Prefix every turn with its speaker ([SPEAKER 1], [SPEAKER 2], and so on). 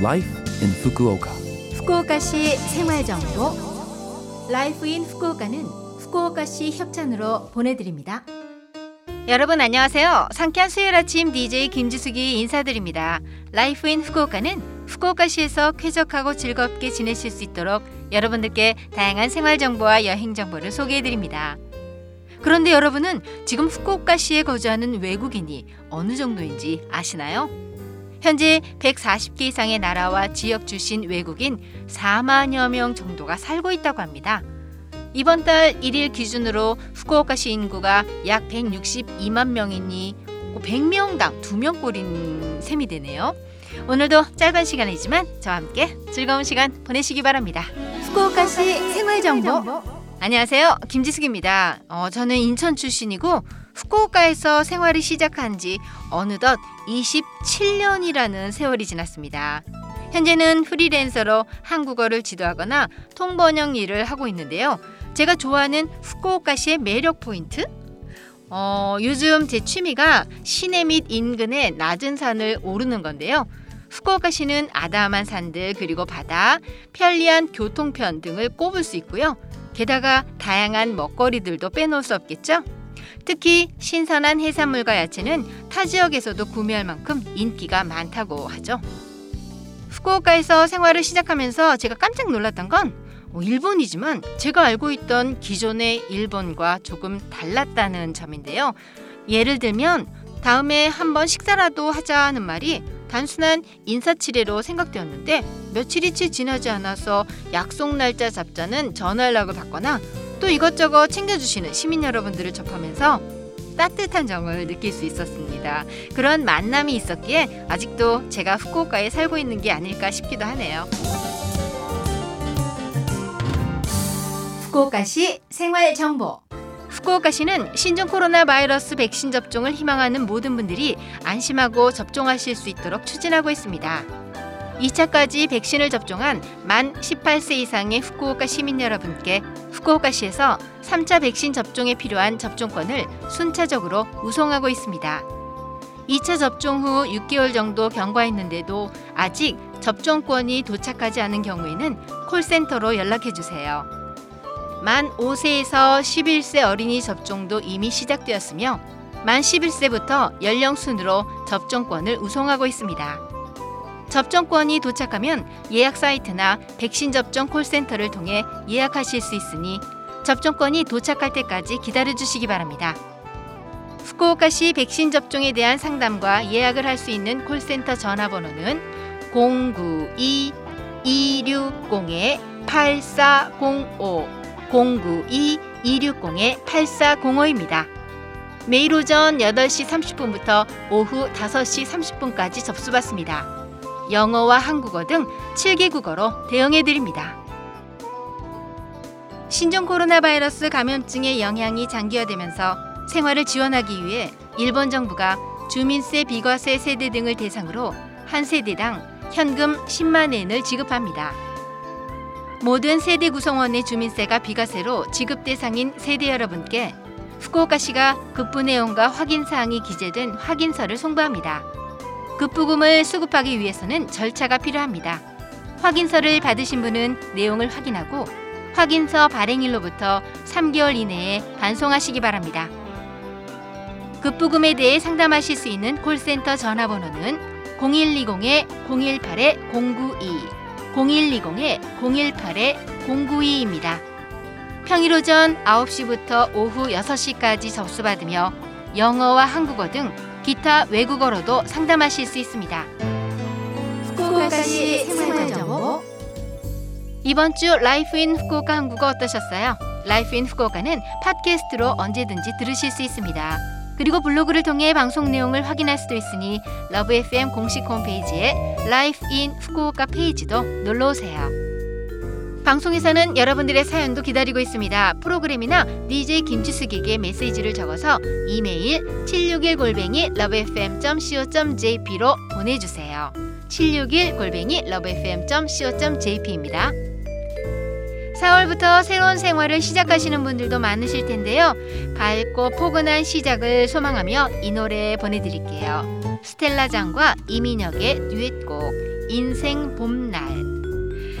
[SPEAKER 1] Life in Fukuoka.
[SPEAKER 2] 후쿠오카시 생활정보 Life in Fukuoka는 후쿠오카시 협찬으로 보내드립니다. 여러분 안녕하세요. 상쾌한 수요일 아침 DJ 김지숙이 인사드립니다. Life in Fukuoka는 후쿠오카시에서 쾌적하고 즐겁게 지내실 수 있도록 여러분들께 다양한 생활 정보와 여행 정보를 소개해 드립니다. 그런데 여러분은 지금 후쿠오카시에 거주하는 외국인이 어느 정도인지 아시나요? 현재 140개 이상의 나라와 지역 출신 외국인 4만여 명 정도가 살고 있다고 합니다. 이번 달 1일 기준으로 후쿠오카시 인구가 약 162만 명이니 100명당 2명꼴인 셈이 되네요. 오늘도 짧은 시간이지만 저와 함께 즐거운 시간 보내시기 바랍니다. 후쿠오카시 생활정보 안녕하세요. 김지숙입니다. 어, 저는 인천 출신이고 후쿠오카에서 생활을 시작한 지 어느덧 27년이라는 세월이 지났습니다. 현재는 프리랜서로 한국어를 지도하거나 통번역 일을 하고 있는데요. 제가 좋아하는 후쿠오카시의 매력 포인트? 어, 요즘 제 취미가 시내 및 인근의 낮은 산을 오르는 건데요. 후쿠오카시는 아담한 산들 그리고 바다, 편리한 교통편 등을 꼽을 수 있고요. 게다가 다양한 먹거리들도 빼놓을 수 없겠죠. 특히 신선한 해산물과 야채는 타 지역에서도 구매할 만큼 인기가 많다고 하죠. 후쿠오카에서 생활을 시작하면서 제가 깜짝 놀랐던 건 어, 일본이지만 제가 알고 있던 기존의 일본과 조금 달랐다는 점인데요. 예를 들면 다음에 한번 식사라도 하자는 말이 단순한 인사치레로 생각되었는데 며칠이치 지나지 않아서 약속 날짜 잡자는 전화 연락을 받거나 또 이것저것 챙겨주시는 시민 여러분들을 접하면서 따뜻한 정을 느낄 수 있었습니다. 그런 만남이 있었기에 아직도 제가 후쿠오카에 살고 있는 게 아닐까 싶기도 하네요. 후쿠오카시 생활 정보. 후쿠오카시는 신종 코로나 바이러스 백신 접종을 희망하는 모든 분들이 안심하고 접종하실 수 있도록 추진하고 있습니다. 2차까지 백신을 접종한 만 18세 이상의 후쿠오카 시민 여러분께 후쿠오카시에서 3차 백신 접종에 필요한 접종권을 순차적으로 우송하고 있습니다. 2차 접종 후 6개월 정도 경과했는데도 아직 접종권이 도착하지 않은 경우에는 콜센터로 연락해 주세요. 만 5세에서 11세 어린이 접종도 이미 시작되었으며 만 11세부터 연령 순으로 접종권을 우송하고 있습니다. 접종권이 도착하면 예약 사이트나 백신 접종 콜센터를 통해 예약하실 수 있으니 접종권이 도착할 때까지 기다려 주시기 바랍니다. 후쿠오카시 백신 접종에 대한 상담과 예약을 할 수 있는 콜센터 전화번호는 092-260-8405 092-260-8405입니다. 매일 오전 8시 30분부터 오후 5시 30분까지 접수받습니다. 영어와 한국어 등 7개 국어로 대응해 드립니다. 신종 코로나 바이러스 감염증의 영향이 장기화되면서 생활을 지원하기 위해 일본 정부가 주민세, 비과세 세대 등을 대상으로 한 세대당 현금 10만 엔을 지급합니다. 모든 세대 구성원의 주민세가 비과세로 지급 대상인 세대 여러분께 후쿠오카시가 급부 내용과 확인 사항이 기재된 확인서를 송부합니다. 급부금을 수급하기 위해서는 절차가 필요합니다. 확인서를 받으신 분은 내용을 확인하고 확인서 발행일로부터 3개월 이내에 반송하시기 바랍니다. 급부금에 대해 상담하실 수 있는 콜센터 전화번호는 0120-018-092, 0120-018-092입니다. 평일 오전 9시부터 오후 6시까지 접수받으며 영어와 한국어 등 기타 외국어로도 상담하실 수 있습니다. 후쿠오카시 생활정보 이번 주 Life in Fukuoka 한국어 어떠셨어요? Life in Fukuoka는 팟캐스트로 언제든지 들으실 수 있습니다. 그리고 블로그를 통해 방송 내용을 확인할 수도 있으니 Love FM 공식 홈페이지에 Life in Fukuoka 페이지도 놀러 오세요. 방송에서는 여러분들의 사연도 기다리고 있습니다. 프로그램이나 DJ 김지숙에게 메시지를 적어서 이메일 761골뱅이 lovefm.co.jp로 보내주세요. 761골뱅이 lovefm.co.jp입니다. 4월부터 새로운 생활을 시작하시는 분들도 많으실 텐데요. 밝고 포근한 시작을 소망하며 이 노래 보내드릴게요. 스텔라장과 이민혁의 듀엣곡 인생 봄날.